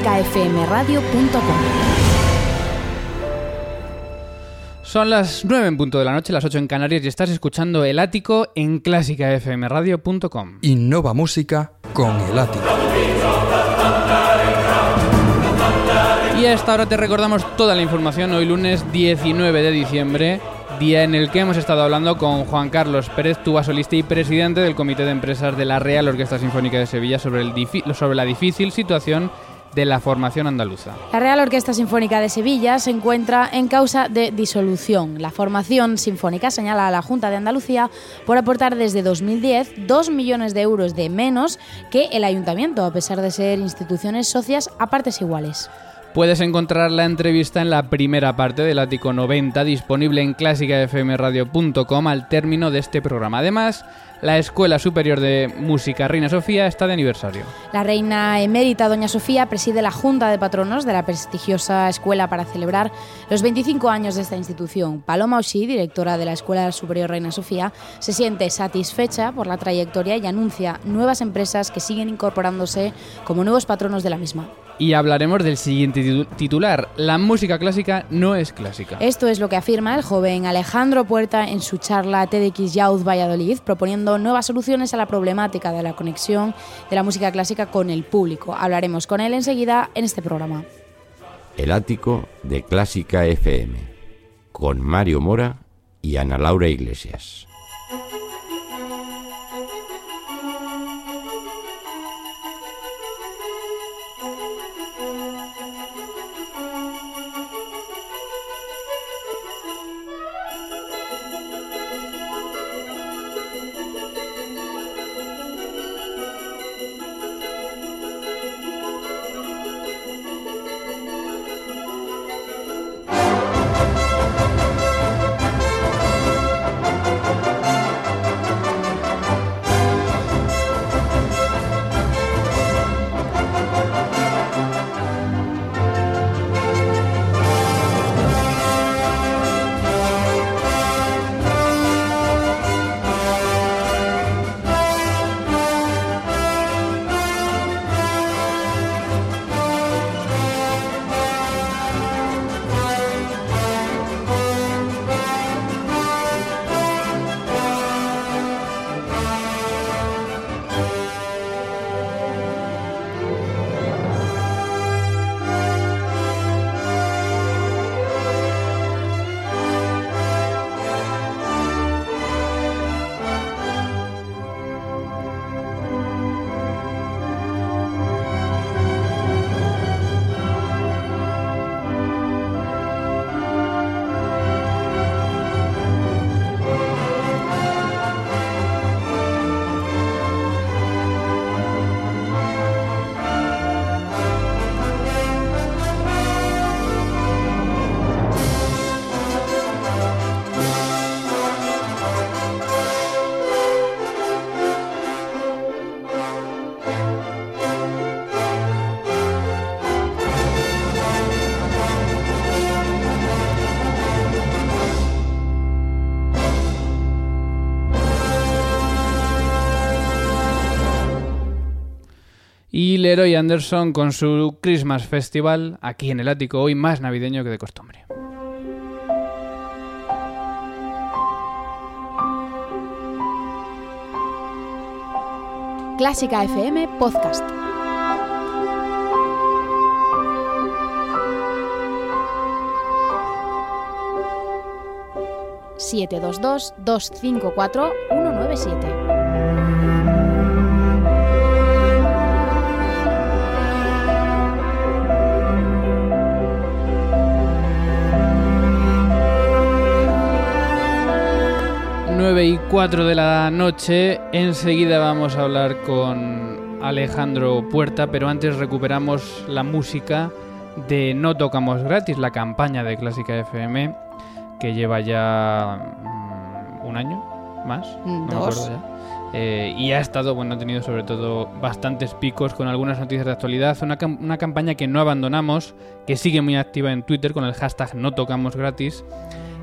clásicafmradio.com. Son las 9 en punto de la noche, las 8 en Canarias y estás escuchando El Ático en clásicafmradio.com. Innova Música con El Ático. Y a esta hora te recordamos toda la información hoy lunes 19 de diciembre, día en el que hemos estado hablando con Juan Carlos Pérez, tuba solista y presidente del Comité de Empresas de la Real Orquesta Sinfónica de Sevilla sobre, el sobre la difícil situación de la formación andaluza. La Real Orquesta Sinfónica de Sevilla se encuentra en causa de disolución. La formación sinfónica señala a la Junta de Andalucía por aportar desde 2010 2 millones de euros de menos que el ayuntamiento, a pesar de ser instituciones socias a partes iguales. Puedes encontrar la entrevista en la primera parte del Ático 90 disponible en clásicafmradio.com al término de este programa. Además, la Escuela Superior de Música Reina Sofía está de aniversario. La reina emérita Doña Sofía preside la Junta de Patronos de la prestigiosa escuela para celebrar los 25 años de esta institución. Paloma Oshí, directora de la Escuela Superior Reina Sofía, se siente satisfecha por la trayectoria y anuncia nuevas empresas que siguen incorporándose como nuevos patronos de la misma y hablaremos del siguiente titular. La música clásica no es clásica. Esto es lo que afirma el joven Alejandro Puerta en su charla TEDx Youth Valladolid, proponiendo nuevas soluciones a la problemática de la conexión de la música clásica con el público. Hablaremos con él enseguida en este programa. El ático de Clásica FM, con Mario Mora y Ana Laura Iglesias. Leroy Anderson con su Christmas Festival aquí en el ático, hoy más navideño que de costumbre. Clásica FM Podcast. siete dos dos dos cinco cuatro uno nueve siete 9 y 4 de la noche. Enseguida vamos a hablar con Alejandro Puerta, pero antes recuperamos la música de No Tocamos Gratis, la campaña de Clásica FM, que lleva ya mm, un año más. No Dos. Eh, y ha estado, bueno, ha tenido sobre todo bastantes picos con algunas noticias de actualidad. Una, una campaña que no abandonamos, que sigue muy activa en Twitter con el hashtag No Tocamos Gratis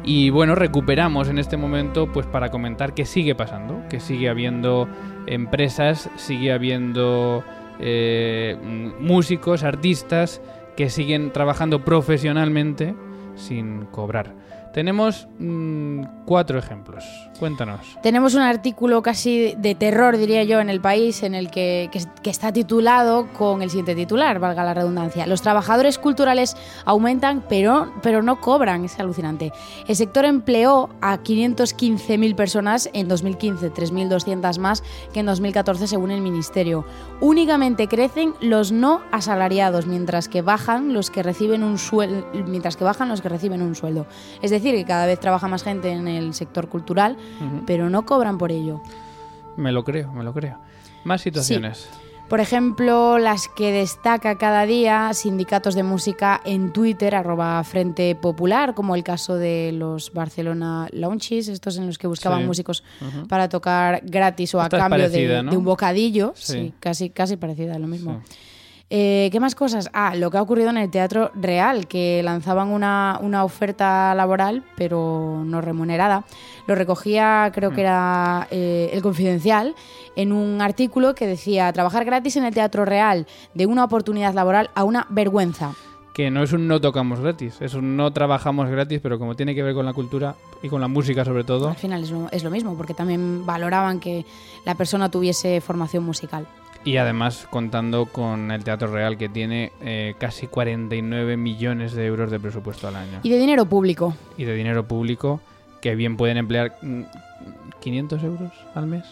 y bueno, recuperamos en este momento pues para comentar que sigue pasando, que sigue habiendo empresas, sigue habiendo eh, músicos, artistas que siguen trabajando profesionalmente sin cobrar. Tenemos mm, cuatro ejemplos. Cuéntanos. Tenemos un artículo casi de terror, diría yo, en el país, en el que, que, está titulado con el siguiente titular, valga la redundancia. Los trabajadores culturales aumentan, pero, pero no cobran. Es alucinante. El sector empleó a 515.000 personas en 2015, 3.200 más que en 2014, según el Ministerio. Únicamente crecen los no asalariados, mientras que bajan los que reciben un sueldo, mientras que bajan los que reciben un sueldo. Es decir, decir que cada vez trabaja más gente en el sector cultural, pero no cobran por ello. Me lo creo, me lo creo. Más situaciones. Por ejemplo, las que destaca cada día sindicatos de música en Twitter, arroba Frente Popular, como el caso de los Barcelona Launches, estos en los que buscaban músicos para tocar gratis o a cambio de, un bocadillo. Sí, casi, casi parecida, lo mismo. Eh, ¿Qué más cosas? Ah, lo que ha ocurrido en el Teatro Real, que lanzaban una, oferta laboral, pero no remunerada. Lo recogía, creo que mm. era eh, El Confidencial, en un artículo que decía, trabajar gratis en el Teatro Real, de una oportunidad laboral a una vergüenza que no es un no tocamos gratis, es un no trabajamos gratis, pero como tiene que ver con la cultura y con la música sobre todo. Al final es lo, es lo mismo, porque también valoraban que la persona tuviese formación musical. Y además contando con el Teatro Real que tiene eh, casi 49 millones de euros de presupuesto al año. Y de dinero público. Y de dinero público que bien pueden emplear 500 mm, euros al mes.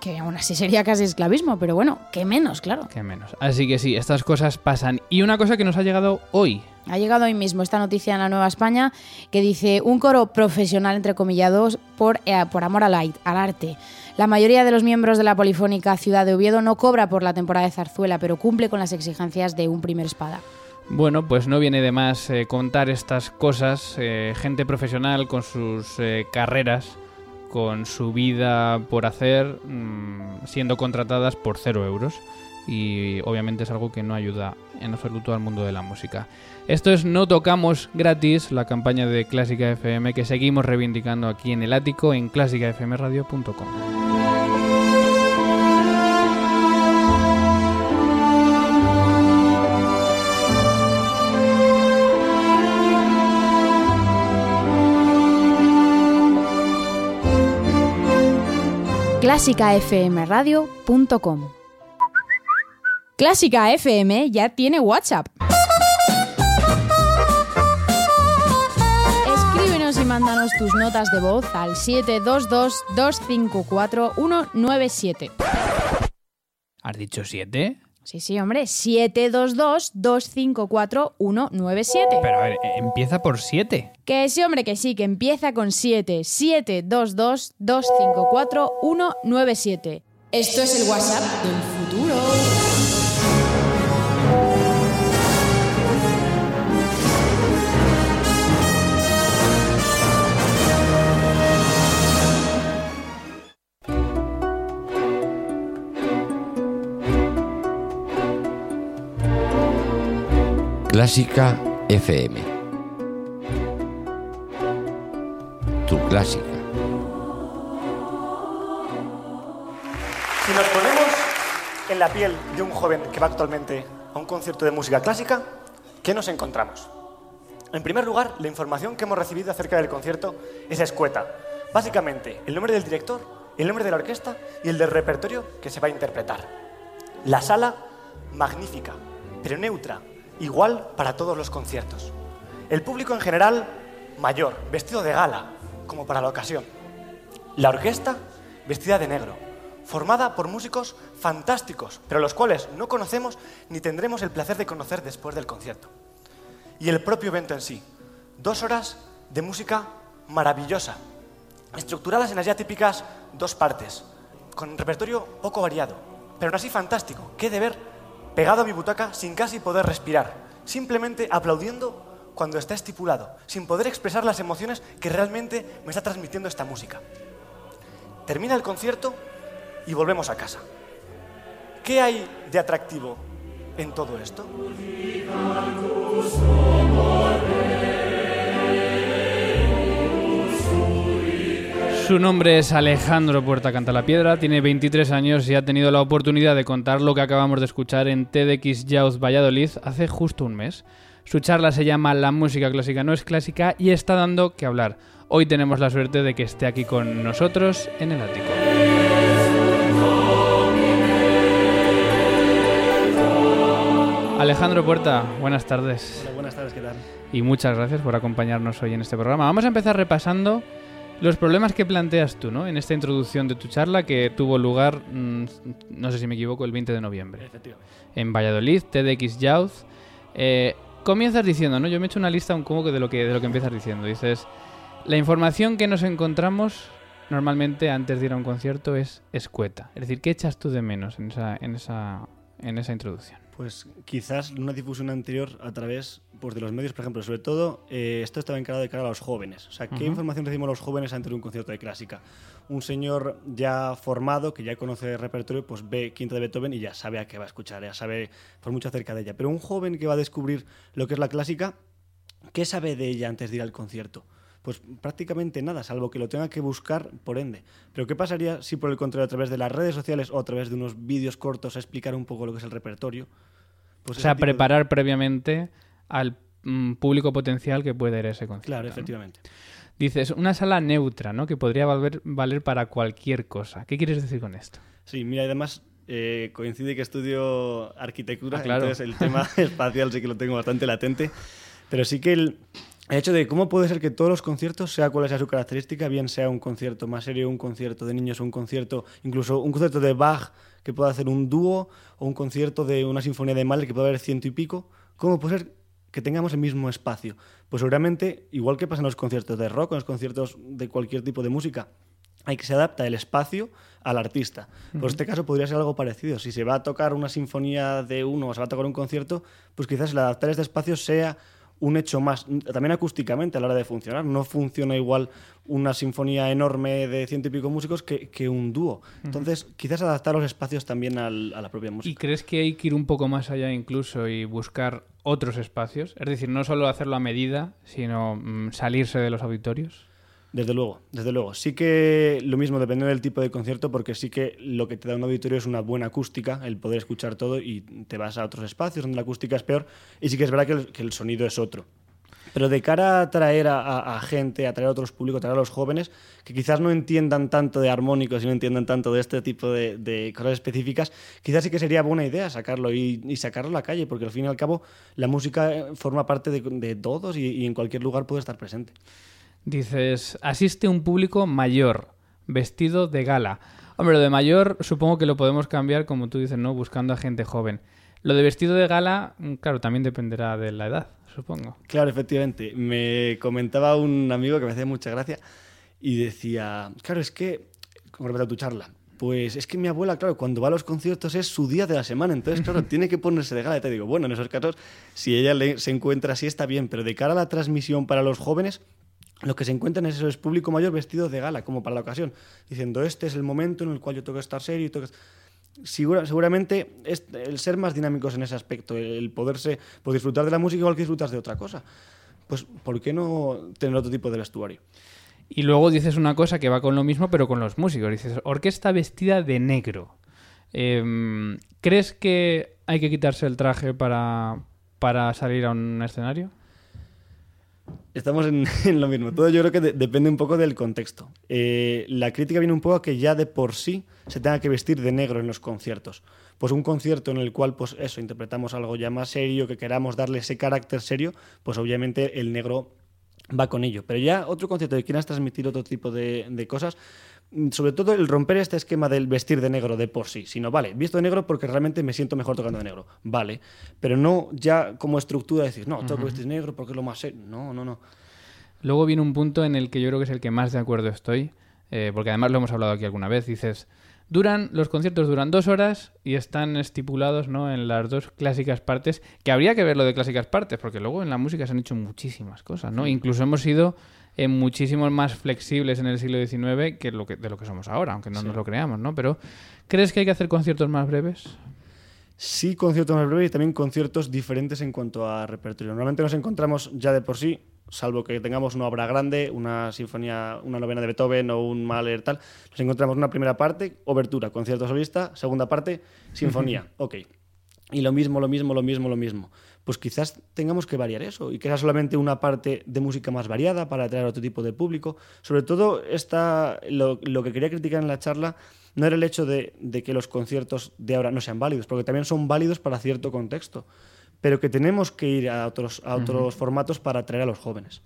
Que aún así sería casi esclavismo, pero bueno, que menos, claro. Que menos. Así que sí, estas cosas pasan. Y una cosa que nos ha llegado hoy. Ha llegado hoy mismo esta noticia en la Nueva España que dice un coro profesional, entre comillados, por, eh, por amor al, al arte. La mayoría de los miembros de la polifónica Ciudad de Oviedo no cobra por la temporada de zarzuela, pero cumple con las exigencias de un primer espada. Bueno, pues no viene de más eh, contar estas cosas. Eh, gente profesional con sus eh, carreras, con su vida por hacer, mm, siendo contratadas por cero euros. Y obviamente es algo que no ayuda en absoluto al mundo de la música. Esto es No Tocamos Gratis, la campaña de Clásica FM que seguimos reivindicando aquí en el ático en clásicafmradio.com. clásicafmradio.com Clásica FM ya tiene WhatsApp. mándanos tus notas de voz al 722-254-197. ¿Has dicho 7? Sí, sí, hombre, 722-254-197. Pero a ver, empieza por 7. Que sí, hombre, que sí, que empieza con 7. 722-254-197. Esto es el WhatsApp del Clásica FM. Tu clásica. Si nos ponemos en la piel de un joven que va actualmente a un concierto de música clásica, ¿qué nos encontramos? En primer lugar, la información que hemos recibido acerca del concierto es escueta. Básicamente, el nombre del director, el nombre de la orquesta y el del repertorio que se va a interpretar. La sala, magnífica, pero neutra, igual para todos los conciertos. El público en general, mayor, vestido de gala, como para la ocasión. La orquesta, vestida de negro, formada por músicos fantásticos, pero los cuales no conocemos ni tendremos el placer de conocer después del concierto. Y el propio evento en sí, dos horas de música maravillosa, estructuradas en las ya típicas dos partes, con repertorio poco variado, pero aún así fantástico, que de ver pegado a mi butaca sin casi poder respirar, simplemente aplaudiendo cuando está estipulado, sin poder expresar las emociones que realmente me está transmitiendo esta música. Termina el concierto y volvemos a casa. ¿Qué hay de atractivo en todo esto? Su nombre es Alejandro Puerta Cantalapiedra, tiene 23 años y ha tenido la oportunidad de contar lo que acabamos de escuchar en TEDx Youth Valladolid hace justo un mes. Su charla se llama La música clásica no es clásica y está dando que hablar. Hoy tenemos la suerte de que esté aquí con nosotros en el ático. Alejandro Puerta, buenas tardes. Hola, buenas tardes, ¿qué tal? Y muchas gracias por acompañarnos hoy en este programa. Vamos a empezar repasando los problemas que planteas tú, ¿no? En esta introducción de tu charla que tuvo lugar, mm, no sé si me equivoco, el 20 de noviembre. Efectivamente. En Valladolid, TEDx Youth. Eh, comienzas diciendo, ¿no? Yo me he hecho una lista un poco de lo que, de lo que empiezas diciendo. Dices, la información que nos encontramos normalmente antes de ir a un concierto es escueta. Es decir, ¿qué echas tú de menos en esa, en esa, en esa introducción? Pues quizás una difusión anterior a través pues, de los medios, por ejemplo, sobre todo eh, esto estaba encarado de cara a los jóvenes. O sea, ¿qué información recibimos los jóvenes antes de un concierto de clásica? Un señor ya formado, que ya conoce el repertorio, pues ve Quinta de Beethoven y ya sabe a qué va a escuchar, ya sabe por mucho acerca de ella. Pero un joven que va a descubrir lo que es la clásica, ¿qué sabe de ella antes de ir al concierto? Pues prácticamente nada, salvo que lo tenga que buscar por ende. Pero ¿qué pasaría si por el contrario a través de las redes sociales o a través de unos vídeos cortos explicar un poco lo que es el repertorio? Pues o sea, de- preparar previamente al mm, público potencial que puede ir a ese concierto. Claro, ¿no? efectivamente. Dices, una sala neutra, ¿no? Que podría valer, valer para cualquier cosa. ¿Qué quieres decir con esto? Sí, mira, además eh, coincide que estudio arquitectura, Ah, claro. entonces el tema espacial sí que lo tengo bastante latente, pero sí que el, el hecho de cómo puede ser que todos los conciertos, sea cual sea su característica, bien sea un concierto más serio, un concierto de niños, un concierto, incluso un concierto de Bach que pueda hacer un dúo, o un concierto de una sinfonía de Mahler que pueda haber ciento y pico, ¿cómo puede ser que tengamos el mismo espacio? Pues seguramente, igual que pasa en los conciertos de rock, en los conciertos de cualquier tipo de música, hay que se adapta el espacio al artista. Por este caso podría ser algo parecido. Si se va a tocar una sinfonía de uno o se va a tocar un concierto, pues quizás el adaptar este espacio sea un hecho más, también acústicamente a la hora de funcionar. No funciona igual una sinfonía enorme de ciento y pico músicos que, que un dúo. Entonces, quizás adaptar los espacios también al- a la propia ¿Y música. crees que hay que ir un poco más allá incluso y buscar otros espacios? Es decir, no solo hacerlo a medida, sino mm, salirse de los auditorios. Desde luego, desde luego. Sí que lo mismo depende del tipo de concierto, porque sí que lo que te da un auditorio es una buena acústica, el poder escuchar todo y te vas a otros espacios donde la acústica es peor y sí que es verdad que el, que el sonido es otro. Pero de cara a atraer a, a- a gente, a atraer a otros públicos, a atraer a los jóvenes, que quizás no entiendan tanto de armónicos y no entiendan tanto de este tipo de, de cosas específicas, quizás sí que sería buena idea sacarlo y, y sacarlo a la calle, porque al fin y al cabo la música forma parte de, de todos y- y en cualquier lugar puede estar presente. Dices, asiste un público mayor, vestido de gala. Hombre, lo de mayor supongo que lo podemos cambiar, como tú dices, ¿no? Buscando a gente joven. Lo de vestido de gala, mm, claro, también dependerá de la edad, supongo. Claro, efectivamente. Me comentaba un amigo que me hacía mucha gracia y decía, claro, es que, con respecto a tu charla, pues es que mi abuela, claro, cuando va a los conciertos es su día de la semana, entonces, claro, tiene que ponerse de gala. Y te digo, bueno, en esos casos, si ella le- se encuentra así, está bien, pero de cara a la transmisión para los jóvenes, lo que se encuentran es es público mayor vestido de gala, como para la ocasión, diciendo, este es el momento en el cual yo tengo que estar serio y tengo que... Segura- seguramente es el ser más dinámicos en ese aspecto, el, el poderse pues, disfrutar de la música igual que disfrutas de otra cosa. Pues, ¿por qué no tener otro tipo de vestuario? Y luego dices una cosa que va con lo mismo, pero con los músicos. Dices, orquesta vestida de negro. Em, ¿Crees que hay que quitarse el traje para, para salir a un escenario? Estamos en, lo mismo. Todo yo creo que de- depende un poco del contexto. Eh, la crítica viene un poco a que ya de por sí se tenga que vestir de negro en los conciertos. Pues un concierto en el cual, pues eso, interpretamos algo ya más serio, que queramos darle ese carácter serio, pues obviamente el negro va con ello. Pero ya otro concierto que quieras transmitir otro tipo de, de cosas, mm, sobre todo el romper este esquema del vestir de negro de por sí, sino, vale, visto de negro porque realmente me siento mejor tocando de negro, vale, pero no ya como estructura decir, no, tengo que vestir negro porque es lo más serio. No, no, no. Luego viene un punto en el que yo creo que es el que más de acuerdo estoy, eh, porque además lo hemos hablado aquí alguna vez. Dices, duran los conciertos duran dos horas y están estipulados ¿no? en las dos clásicas partes, que habría que ver lo de clásicas partes, porque luego en la música se han hecho muchísimas cosas, ¿no? Incluso hemos sido eh, muchísimo más flexibles en el siglo XIX que, lo que de lo que somos ahora, aunque no nos lo creamos, ¿no? Pero ¿crees que hay que hacer conciertos más breves? Sí, conciertos más breves y también conciertos diferentes en cuanto a repertorio. Normalmente nos encontramos ya de por sí salvo que tengamos una obra grande, una sinfonía, una novena de Beethoven o un Mahler tal, nos encontramos una primera parte, obertura, concierto solista, segunda parte, sinfonía. ok. Y lo mismo, lo mismo, lo mismo, lo mismo. Pues quizás tengamos que variar eso y que sea solamente una parte de música más variada para atraer a otro tipo de público. Sobre todo, esta, lo, lo que quería criticar en la charla no era el hecho de, de que los conciertos de ahora no sean válidos, porque también son válidos para cierto contexto, pero que tenemos que ir a otros, a otros formatos para atraer a los jóvenes.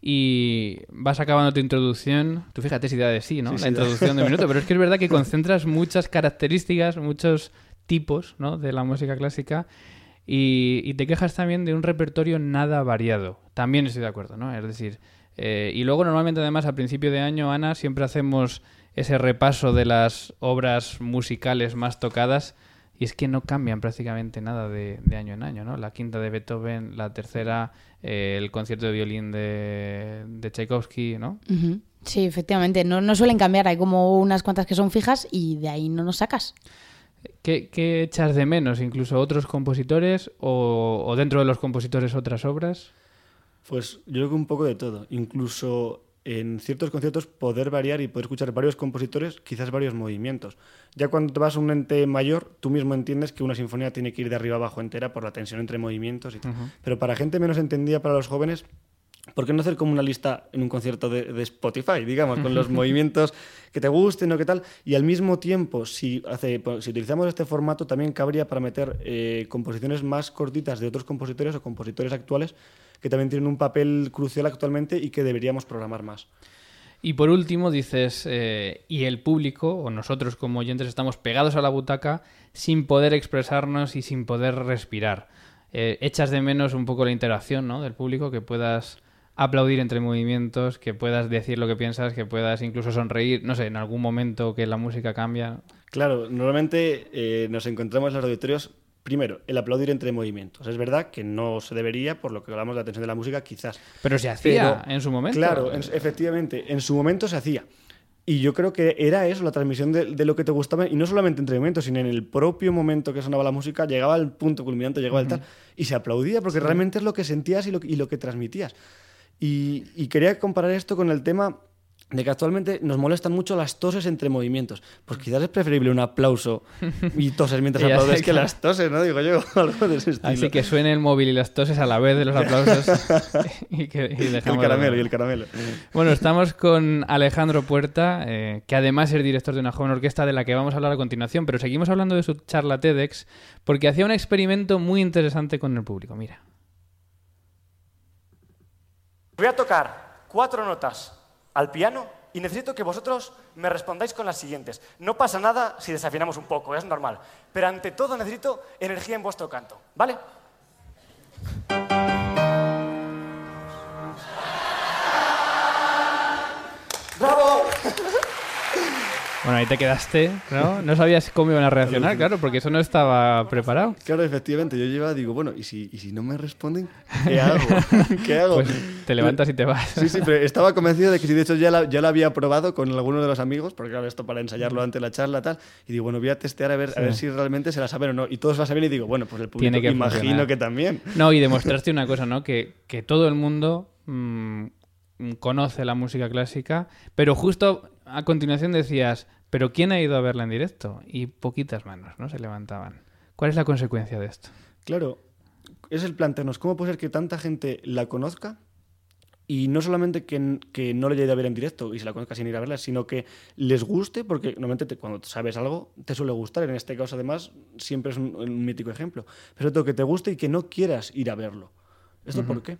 y vas acabando tu introducción. Tú fíjate si da de sí, ¿no? Sí, la sí, da. introducción de minuto, pero es que es verdad que concentras muchas características, muchos tipos, ¿no? De la música clásica y, y te quejas también de un repertorio nada variado. También estoy de acuerdo, ¿no? Es decir, eh, y luego normalmente además a principio de año, Ana, siempre hacemos ese repaso de las obras musicales más tocadas y es que no cambian prácticamente nada de, de año en año, ¿no? La quinta de Beethoven, la tercera, eh, el concierto de violín de, de Tchaikovsky, ¿no? Sí, efectivamente, no, no suelen cambiar, hay como unas cuantas que son fijas y de ahí no nos sacas. ¿Qué, qué echas de menos? ¿Incluso otros compositores o, o dentro de los compositores otras obras? Pues yo creo que un poco de todo. Incluso en ciertos conciertos poder variar y poder escuchar varios compositores, quizás varios movimientos. Ya cuando te vas a un ente mayor, tú mismo entiendes que una sinfonía tiene que ir de arriba abajo entera por la tensión entre movimientos y tal. Pero para gente menos entendida, para los jóvenes, ¿por qué no hacer como una lista en un concierto de, de Spotify, digamos, con los movimientos que te gusten o qué tal? Y al mismo tiempo, si, hace, pues, si utilizamos este formato, también cabría para meter eh, composiciones más cortitas de otros compositores o compositores actuales que también tienen un papel crucial actualmente y que deberíamos programar más. Y por último dices, eh, y el público, o nosotros como oyentes, estamos pegados a la butaca sin poder expresarnos y sin poder respirar. Eh, echas de menos un poco la interacción ¿no? del público, que puedas aplaudir entre movimientos, que puedas decir lo que piensas, que puedas incluso sonreír, no sé, en algún momento que la música cambia. Claro, normalmente eh, nos encontramos en los auditorios, primero, el aplaudir entre movimientos. Es verdad que no se debería, por lo que hablamos de la atención de la música, quizás. Pero se hacía Pero, en su momento. Claro, en- efectivamente, en su momento se hacía. Y yo creo que era eso, la transmisión de, de lo que te gustaba, y no solamente entre momentos, sino en el propio momento que sonaba la música, llegaba al punto culminante, llegaba el tal, y se aplaudía, porque realmente es lo que sentías y lo, y lo que transmitías. Y, y quería comparar esto con el tema de que actualmente nos molestan mucho las toses entre movimientos. Pues quizás es preferible un aplauso y toses mientras sé, aplaudes que las toses, ¿no? Digo yo, algo de ese estilo. Así que suene el móvil y las toses a la vez de los aplausos. y que, y el caramelo y el caramelo. Bueno, estamos con Alejandro Puerta, eh, que además es director de una joven orquesta de la que vamos a hablar a continuación, pero seguimos hablando de su charla TEDx porque hacía un experimento muy interesante con el público. Mira. Voy a tocar cuatro notas al piano y necesito que vosotros me respondáis con las siguientes. No pasa nada si desafinamos un poco, es normal. Pero ante todo necesito energía en vuestro canto, ¿vale? Bueno, ahí te quedaste, ¿no? No sabías cómo iban a reaccionar, claro, porque eso no estaba preparado. Claro, efectivamente, yo llevaba, digo, bueno, ¿y si, y si no me responden? ¿Qué hago? ¿Qué hago? Pues te levantas y te vas. Sí, sí, pero estaba convencido de que si de hecho ya la, ya lo había probado con alguno de los amigos, porque claro, esto para ensayarlo antes de la charla tal, y digo, bueno, voy a testear a ver, a ver si realmente se la saben o no. Y todos la saben y digo, bueno, pues el público Tiene que imagino funcionar. que también. No, y demostraste una cosa, ¿no? Que, que todo el mundo mm, conoce la música clásica, pero justo a continuación decías, ¿pero quién ha ido a verla en directo? Y poquitas manos, ¿no? Se levantaban. ¿Cuál es la consecuencia de esto? Claro, es el plantearnos, ¿cómo puede ser que tanta gente la conozca? Y no solamente que, que no le haya ido a ver en directo y se la conozca sin ir a verla, sino que les guste, porque normalmente te- cuando sabes algo te suele gustar. En este caso, además, siempre es un, un mítico ejemplo. Pero todo que te guste y que no quieras ir a verlo. ¿Esto por qué?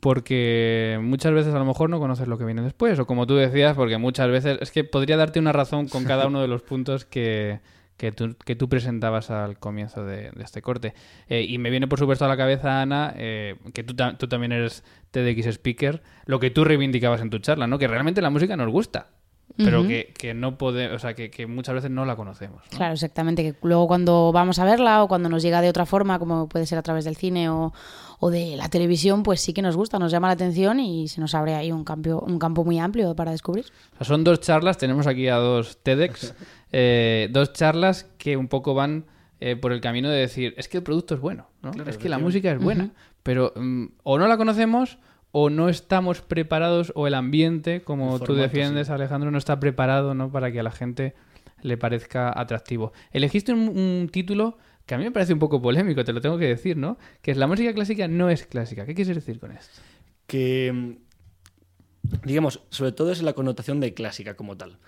Porque muchas veces a lo mejor no conoces lo que viene después, o como tú decías, porque muchas veces es que podría darte una razón con cada uno de los puntos que, que, tú, que tú presentabas al comienzo de, de este corte. Eh, y me viene por supuesto a la cabeza, Ana, eh, que tú, ta- tú también eres TEDx speaker, lo que tú reivindicabas en tu charla, ¿no? Que realmente la música nos gusta, pero que, que no puede, o sea, que, que muchas veces no la conocemos. ¿no? Claro, exactamente. Que luego cuando vamos a verla o cuando nos llega de otra forma, como puede ser a través del cine o, o de la televisión, pues sí que nos gusta, nos llama la atención y se nos abre ahí un, cambio, un campo muy amplio para descubrir. O sea, son dos charlas, tenemos aquí a dos TEDx, eh, dos charlas que un poco van eh, por el camino de decir, es que el producto es bueno, ¿no? es que la música es buena, pero mm, o no la conocemos o no estamos preparados o el ambiente, como El tú defiendes, sí. Alejandro, no está preparado ¿no? para que a la gente le parezca atractivo. Elegiste un, un título que a mí me parece un poco polémico, te lo tengo que decir, ¿no? Que es la música clásica no es clásica. ¿Qué quieres decir con esto? que, mm, digamos, sobre todo es la connotación de clásica como tal.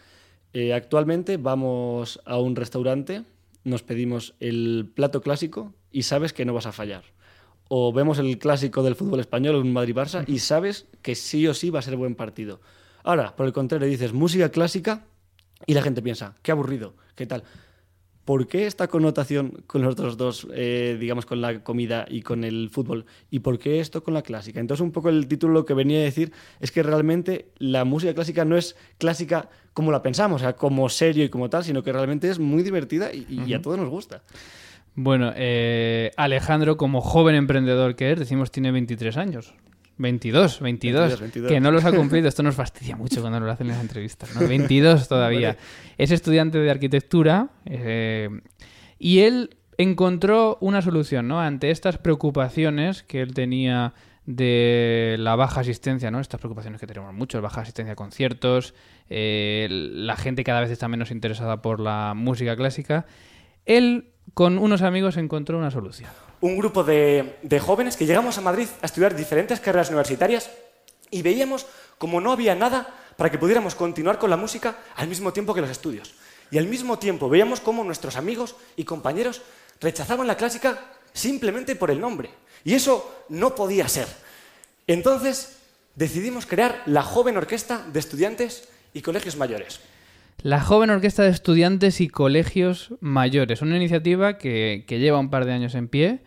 Eh, actualmente vamos a un restaurante, nos pedimos el plato clásico y sabes que no vas a fallar. O vemos el clásico del fútbol español, un Madrid-Barça, y sabes que sí o sí va a ser buen partido. Ahora, por el contrario, dices música clásica y la gente piensa, qué aburrido, qué tal. ¿Por qué esta connotación con los otros dos, eh, digamos, con la comida y con el fútbol? ¿Y por qué esto con la clásica? Entonces, un poco el título lo que venía a decir es que realmente la música clásica no es clásica como la pensamos, o sea, como serio y como tal, sino que realmente es muy divertida y, y a todos nos gusta. Bueno, eh, Alejandro, como joven emprendedor que es, decimos tiene 23 años. 22, 22, 22, 22. que no los ha cumplido. Esto nos fastidia mucho cuando nos lo hacen en las entrevistas. ¿no? 22 todavía. Vale. Es estudiante de arquitectura eh, y él encontró una solución ¿no? ante estas preocupaciones que él tenía de la baja asistencia, ¿no? Estas preocupaciones que tenemos muchos, baja asistencia a conciertos, eh, la gente cada vez está menos interesada por la música clásica. Él, con unos amigos, encontró una solución. un grupo de, jóvenes que llegamos a Madrid a estudiar diferentes carreras universitarias y veíamos como no había nada para que pudiéramos continuar con la música al mismo tiempo que los estudios. Y al mismo tiempo veíamos cómo nuestros amigos y compañeros rechazaban la clásica simplemente por el nombre. Y eso no podía ser. Entonces decidimos crear la joven orquesta de estudiantes y colegios mayores. La joven orquesta de estudiantes y colegios mayores, una iniciativa que, que lleva un par de años en pie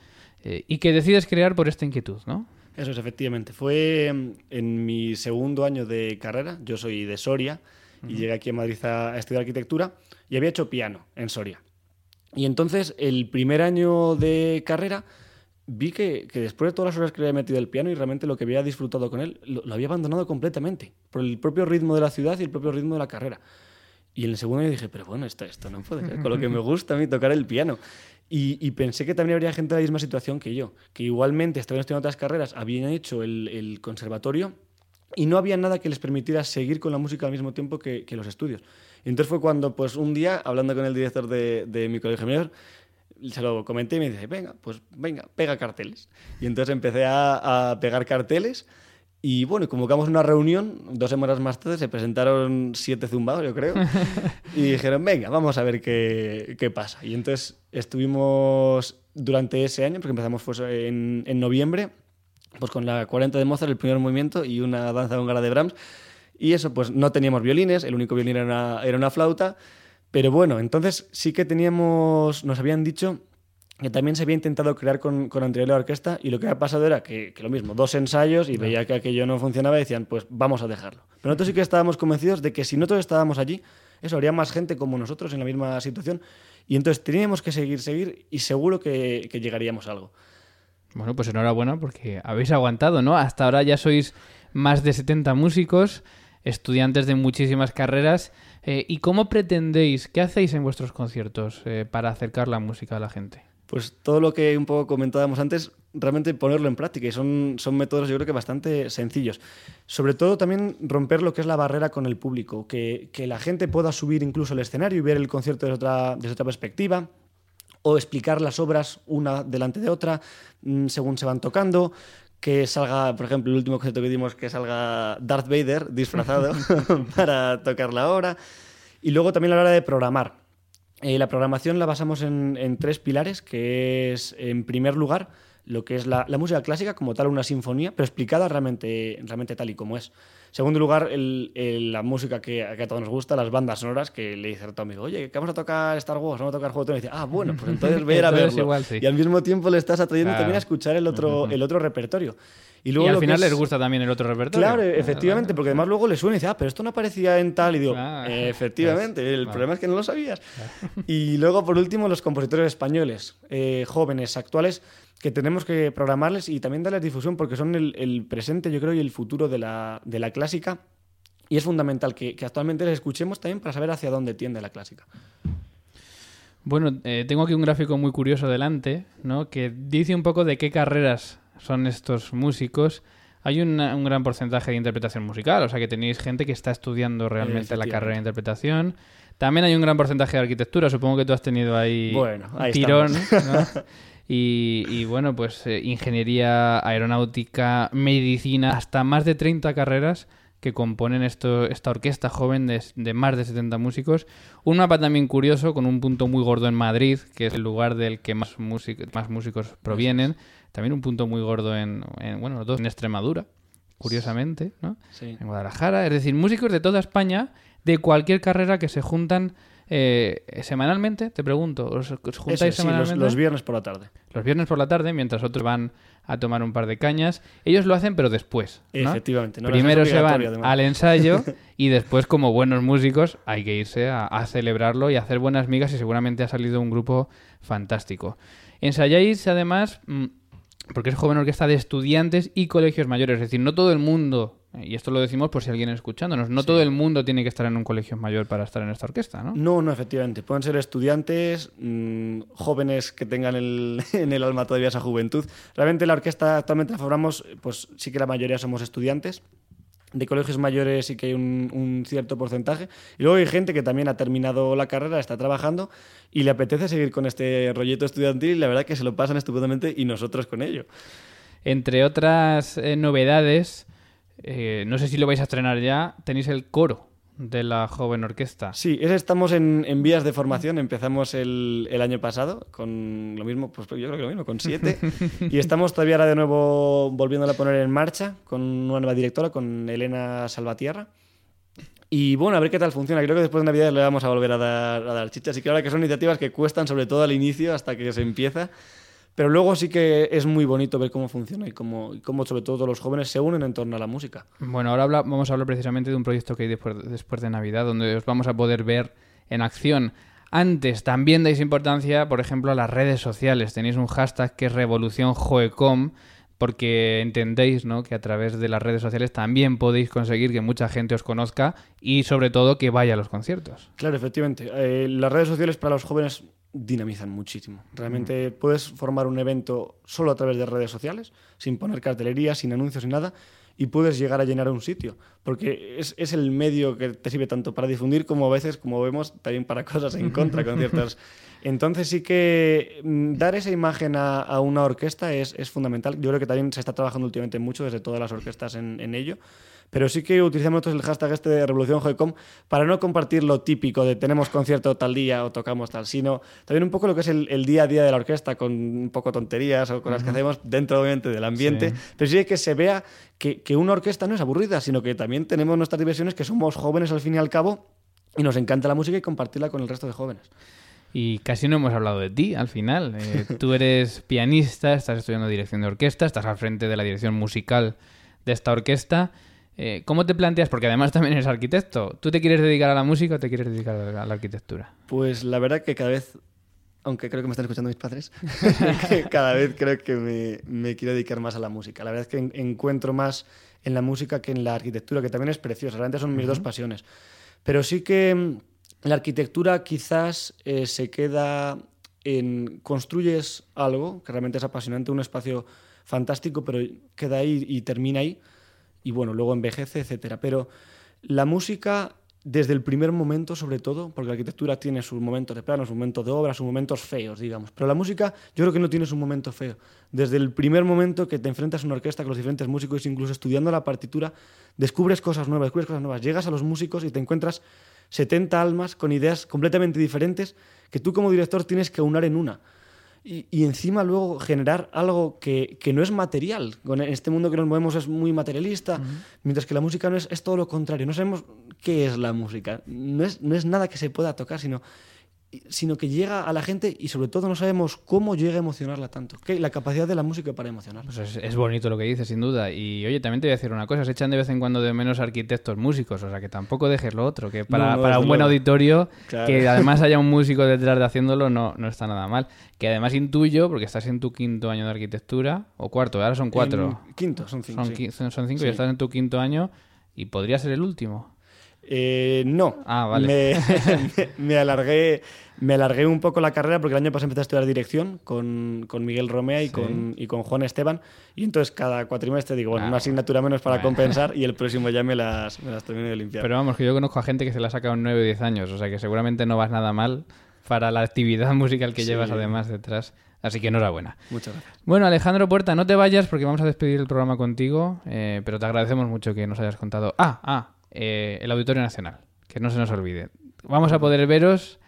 eh, y que decides crear por esta inquietud, ¿no? Eso es, efectivamente. Fue mm, en mi segundo año de carrera, yo soy de Soria, y llegué aquí a Madrid a, a estudiar arquitectura, y había hecho piano en Soria. Y entonces, el primer año de carrera, vi que, que después de todas las horas que le había metido el piano y realmente lo que había disfrutado con él, lo, lo había abandonado completamente, por el propio ritmo de la ciudad y el propio ritmo de la carrera. Y en el segundo año dije, pero bueno, esto, esto no puede ser con lo que me gusta a mí tocar el piano. Y, y pensé que también habría gente en la misma situación que yo, que igualmente estaban estudiando otras carreras, habían hecho el, el conservatorio y no había nada que les permitiera seguir con la música al mismo tiempo que, que los estudios. Y entonces fue cuando, pues un día, hablando con el director de, de mi colegio mayor, se lo comenté y me dice, venga, pues venga, pega carteles. Y entonces empecé a, a pegar carteles y bueno, convocamos una reunión, dos semanas más tarde se presentaron siete zumbados, yo creo, y dijeron, venga, vamos a ver qué, qué pasa. Y entonces estuvimos durante ese año, porque empezamos pues, en, en noviembre, pues con la 40 de Mozart, el primer movimiento, y una danza húngara de Brahms, y eso, pues no teníamos violines, el único violín era una, era una flauta, pero bueno, entonces sí que teníamos, nos habían dicho que también se había intentado crear con, con anterioridad la orquesta y lo que había pasado era que, que lo mismo, dos ensayos y veía que aquello no funcionaba y decían, pues vamos a dejarlo. Pero nosotros sí que estábamos convencidos de que si nosotros estábamos allí, eso habría más gente como nosotros en la misma situación y entonces teníamos que seguir, seguir y seguro que, que llegaríamos a algo. Bueno, pues enhorabuena porque habéis aguantado, ¿no? Hasta ahora ya sois más de 70 músicos, estudiantes de muchísimas carreras. Eh, ¿Y cómo pretendéis, qué hacéis en vuestros conciertos eh, para acercar la música a la gente? Pues todo lo que un poco comentábamos antes, realmente ponerlo en práctica y son, son métodos yo creo que bastante sencillos. Sobre todo también romper lo que es la barrera con el público, que, que la gente pueda subir incluso al escenario y ver el concierto desde otra, desde otra perspectiva, o explicar las obras una delante de otra mm, según se van tocando, que salga, por ejemplo, el último concierto que dimos, que salga Darth Vader disfrazado para tocar la obra, y luego también a la hora de programar. Eh, la programación la basamos en, en, tres pilares, que es, en primer lugar, lo que es la, la, música clásica, como tal, una sinfonía, pero explicada realmente, realmente tal y como es. En segundo lugar, el, el, la música que, que, a todos nos gusta, las bandas sonoras, que le dice a tu amigo, oye, que vamos a tocar Star Wars, vamos a tocar Juego de Tronos. Y dice, ah, bueno, pues entonces ve a verlo. Igual, sí. Y al mismo tiempo le estás atrayendo claro. también a escuchar el otro, uh -huh. el otro repertorio. Y, luego y al final es... les gusta también el otro repertorio. Claro, efectivamente, porque además luego le suena y dice, ah, pero esto no aparecía en tal. Y digo, ah, efectivamente, es, el vale. problema es que no lo sabías. y luego, por último, los compositores españoles, eh, jóvenes, actuales, que tenemos que programarles y también darles difusión porque son el, el presente, yo creo, y el futuro de la, de la clásica. Y es fundamental que, que, actualmente les escuchemos también para saber hacia dónde tiende la clásica. Bueno, eh, tengo aquí un gráfico muy curioso delante, ¿no? Que dice un poco de qué carreras son estos músicos. hay una- un gran porcentaje de interpretación musical, o sea que tenéis gente que está estudiando realmente la carrera de interpretación. También hay un gran porcentaje de arquitectura, supongo que tú has tenido ahí Bueno, ahí tirón. Y, y bueno, pues eh, ingeniería aeronáutica, medicina, hasta más de 30 carreras que componen esto, esta orquesta joven de, de más de 70 músicos. Un mapa también curioso, con un punto muy gordo en Madrid, que es el lugar del que más, músic- más músicos provienen. También un punto muy gordo en, en, bueno, los dos en Extremadura, curiosamente, ¿no? Sí. En Guadalajara. Es decir, músicos de toda España, de cualquier carrera que se juntan eh, semanalmente, te pregunto. ¿Os, os Eso, juntáis sí, los, semanalmente? los viernes por la tarde. Los viernes por la tarde, mientras otros van a tomar un par de cañas. Ellos lo hacen, pero después. ¿no? Efectivamente. no Primero se van además. al ensayo y después, como buenos músicos, hay que irse a, a celebrarlo y hacer buenas migas y seguramente ha salido un grupo fantástico. Ensayáis, además, mm, porque es joven orquesta de estudiantes y colegios mayores. Es decir, no todo el mundo, y esto lo decimos por si alguien escuchándonos, no todo el mundo tiene que estar en un colegio mayor para estar en esta orquesta, ¿no? No, no, efectivamente. Pueden ser estudiantes, mm, jóvenes que tengan el- en el alma todavía esa juventud. Realmente la orquesta actualmente la formamos, pues sí que la mayoría somos estudiantes. De colegios mayores sí que hay un, cierto porcentaje. Y luego hay gente que también ha terminado la carrera, está trabajando y le apetece seguir con este rollito estudiantil y la verdad que se lo pasan estupendamente y nosotros con ello. Entre otras eh, novedades, eh, no sé si lo vais a estrenar ya, tenéis el coro de la joven orquesta. Sí, estamos en, en vías de formación. Empezamos el, el año pasado con lo mismo, pues yo creo que lo mismo, con siete. y estamos todavía ahora de nuevo volviéndola a poner en marcha con una nueva directora, con Elena Salvatierra. Y bueno, a ver qué tal funciona. Creo que después de Navidad le vamos a volver a dar, a dar chicha. Así que ahora que son iniciativas que cuestan, sobre todo al inicio, hasta que se empieza. Pero luego sí que es muy bonito ver cómo funciona y cómo, cómo sobre todo los jóvenes se unen en torno a la música. Bueno, ahora vamos a hablar precisamente de un proyecto que hay después, después de Navidad, donde os vamos a poder ver en acción. Antes también dais importancia, por ejemplo, a las redes sociales. Tenéis un hashtag que es Revolución Joecom, porque entendéis ¿no? que a través de las redes sociales también podéis conseguir que mucha gente os conozca y sobre todo que vaya a los conciertos. Claro, efectivamente. Eh, las redes sociales para los jóvenes dinamizan muchísimo. Realmente puedes formar un evento solo a través de redes sociales, sin poner cartelería, sin anuncios ni nada, y puedes llegar a llenar un sitio. Porque es, es el medio que te sirve tanto para difundir como a veces, como vemos, también para cosas en contra con ciertas... Entonces sí que mm, dar esa imagen a, a una orquesta es, es fundamental. Yo creo que también se está trabajando últimamente mucho desde todas las orquestas en, en ello. Pero sí que utilizamos nosotros el hashtag este de Revolución Joecom para no compartir lo típico de tenemos concierto tal día o tocamos tal, sino también un poco lo que es el, el día a día de la orquesta con un poco tonterías o cosas que hacemos dentro obviamente del ambiente. Sí. Pero sí que se vea que, que una orquesta no es aburrida, sino que también tenemos nuestras diversiones, que somos jóvenes al fin y al cabo y nos encanta la música y compartirla con el resto de jóvenes. Y casi no hemos hablado de ti al final. Eh, tú eres pianista, estás estudiando dirección de orquesta, estás al frente de la dirección musical de esta orquesta. Eh, ¿Cómo te planteas? Porque además también eres arquitecto. ¿Tú te quieres dedicar a la música o te quieres dedicar a la, a la arquitectura? Pues la verdad que cada vez, aunque creo que me están escuchando mis padres, cada vez creo que me, me quiero dedicar más a la música. La verdad es que en- encuentro más en la música que en la arquitectura, que también es preciosa. Realmente son mis dos pasiones. Pero sí que mm, la arquitectura quizás eh, se queda en construyes algo que realmente es apasionante, un espacio fantástico, pero queda ahí y termina ahí y bueno, luego envejece, etcétera. Pero la música, desde el primer momento, sobre todo, porque la arquitectura tiene sus momentos de plano, sus momentos de obra, sus momentos feos, digamos. Pero la música, yo creo que no tiene su momento feo. Desde el primer momento que te enfrentas a una orquesta con los diferentes músicos, incluso estudiando la partitura, descubres cosas nuevas, descubres cosas nuevas. Llegas a los músicos y te encuentras 70 almas con ideas completamente diferentes que tú como director tienes que unar en una. Y, y encima luego generar algo que, que no es material. Con este mundo que nos movemos es muy materialista, mientras que la música no es, es todo lo contrario. No sabemos qué es la música. No es, no es nada que se pueda tocar, sino, sino que llega a la gente y sobre todo no sabemos cómo llega a emocionarla tanto. Que la capacidad de la música para emocionarla. Pues es, es bonito lo que dices, sin duda. Y oye, también te voy a decir una cosa, se echan de vez en cuando de menos arquitectos músicos, o sea que tampoco dejes lo otro, que para, No, no, para un buen auditorio, Claro. que además haya un músico detrás de haciéndolo, no, no está nada mal. Que además intuyo, porque estás en tu quinto año de arquitectura, o cuarto, ahora son cuatro. En quinto, son cinco. son, sí. qui- son cinco y estás en tu quinto año y podría ser el último. Eh, no. Ah, vale. Me, me- me alargué, me alargué un poco la carrera porque el año pasado empecé a estudiar dirección con, con Miguel Romea y, Sí. con, y con Juan Esteban. Y entonces cada cuatrimestre digo, bueno, Ah, una asignatura menos para bueno. compensar y el próximo ya me las, me las termino de limpiar. Pero vamos, que yo conozco a gente que se la ha sacado en 9 o 10 años, o sea que seguramente no vas nada mal para la actividad musical que Sí. llevas además detrás. Así que enhorabuena. Muchas gracias. Bueno, Alejandro Puerta, no te vayas porque vamos a despedir el programa contigo, eh, pero te agradecemos mucho que nos hayas contado. Ah, ah, eh, el Auditorio Nacional, que no se nos olvide. Vamos a poder veros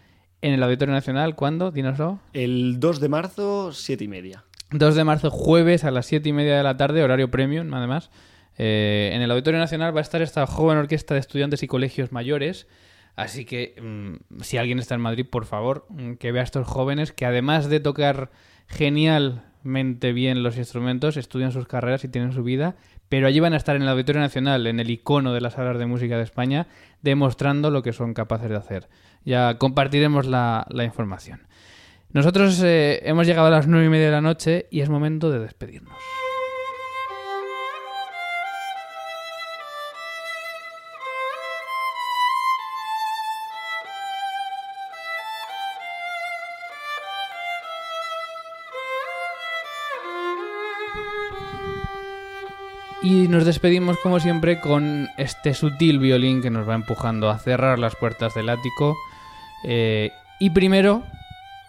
en el Auditorio Nacional, ¿cuándo? Dínoslo. El 2 de marzo, siete y media. 2 de marzo, jueves a las 7 y media de la tarde, horario premium, además. Eh, en el Auditorio Nacional va a estar esta joven orquesta de estudiantes y colegios mayores. Así que mm, si alguien está en Madrid, por favor, mm, que vea a estos jóvenes que además de tocar genialmente bien los instrumentos, estudian sus carreras y tienen su vida, pero allí van a estar en el Auditorio Nacional, en el icono de las salas de música de España, demostrando lo que son capaces de hacer. Ya compartiremos la, información. Nosotros eh, hemos llegado a las nueve y media de la noche y es momento de despedirnos. Y nos despedimos como siempre con este sutil violín que nos va empujando a cerrar las puertas del ático. Eh, y primero,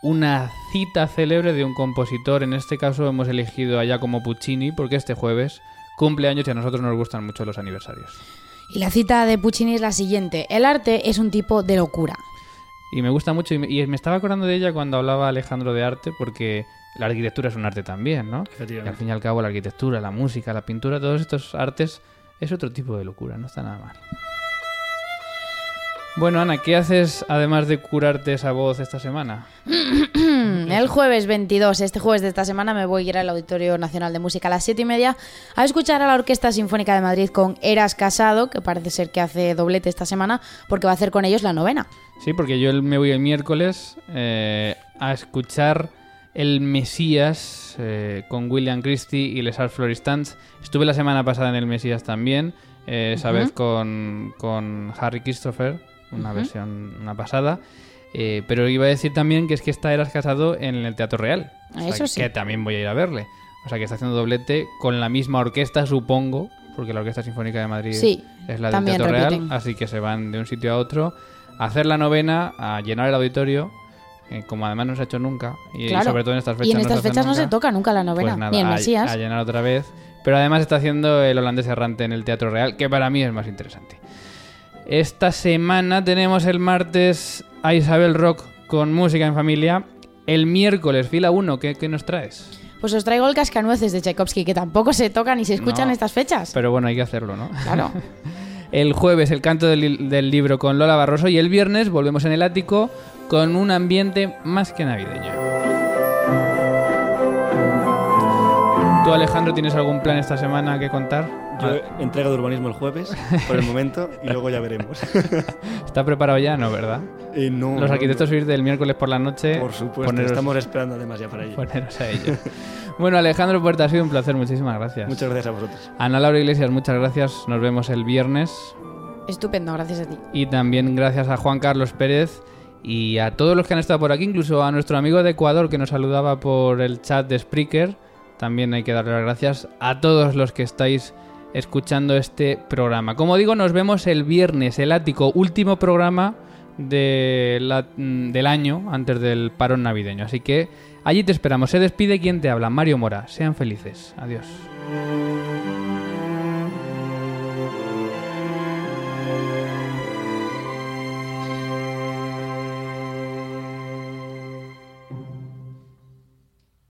una cita célebre de un compositor. En este caso hemos elegido a Giacomo Puccini porque este jueves cumple años y a nosotros nos gustan mucho los aniversarios. Y la cita de Puccini es la siguiente. El arte es un tipo de locura. Y me gusta mucho y me, y me estaba acordando de ella cuando hablaba Alejandro de arte porque la arquitectura es un arte también, ¿no? Y al fin y al cabo la arquitectura, la música, la pintura, todos estos artes es otro tipo de locura, no está nada mal. Bueno, Ana, ¿qué haces además de curarte esa voz esta semana? El jueves 22, este jueves de esta semana, me voy a ir al Auditorio Nacional de Música a las 7 y media a escuchar a la Orquesta Sinfónica de Madrid con Eras Casado, que parece ser que hace doblete esta semana, porque va a hacer con ellos la novena. Sí, porque yo me voy el miércoles eh, a escuchar El Mesías eh, con William Christie y Les Arts Floristans. Estuve la semana pasada en El Mesías también, eh, esa vez con, con Harry Christopher, una versión, una pasada. Eh, pero iba a decir también que es que esta eras casado en el Teatro Real. O sea, Eso sí. Que también voy a ir a verle. O sea que está haciendo doblete con la misma orquesta, supongo, porque la Orquesta Sinfónica de Madrid Sí, es la del Teatro repiten. Real, así que se van de un sitio a otro a hacer la novena, a llenar el auditorio, eh, como además no se ha hecho nunca, y, Claro. sobre todo en estas fechas. Y en no se estas hace fechas no se toca nunca la novena, pues nada, ni el a- Mesías. A, llenar otra vez. Pero además está haciendo el holandés errante en el Teatro Real, que para mí es más interesante. Esta semana tenemos el martes a Isabel Rock con música en familia. El miércoles, fila 1, ¿qué, qué nos traes? Pues os traigo el cascanueces de Tchaikovsky, que tampoco se toca ni se escuchan No, estas fechas. Pero bueno, hay que hacerlo, ¿no? Claro. El jueves el canto del, del libro con Lola Barroso y el viernes volvemos en el ático con un ambiente más que navideño. ¿Tú Alejandro tienes algún plan esta semana que contar? Yo Ah, entrega de urbanismo el jueves, por el momento, y luego ya veremos. ¿Está preparado ya? No, ¿verdad? Eh, no, Los no, arquitectos sois del miércoles por la noche. Por supuesto, poneros- estamos esperando además ya para ello. poneros a ello. bueno, Alejandro Puerta, ha sido un placer. Muchísimas gracias. Muchas gracias a vosotros. Ana Laura Iglesias, muchas gracias. Nos vemos el viernes. Estupendo, gracias a ti. Y también gracias a Juan Carlos Pérez y a todos los que han estado por aquí, incluso a nuestro amigo de Ecuador que nos saludaba por el chat de Spreaker, también hay que darle las gracias a todos los que estáis escuchando este programa. Como digo, nos vemos el viernes, el ático, último programa mm, del año antes del parón navideño. Así que allí te esperamos. Se despide quien te habla, Mario Mora. Sean felices. Adiós.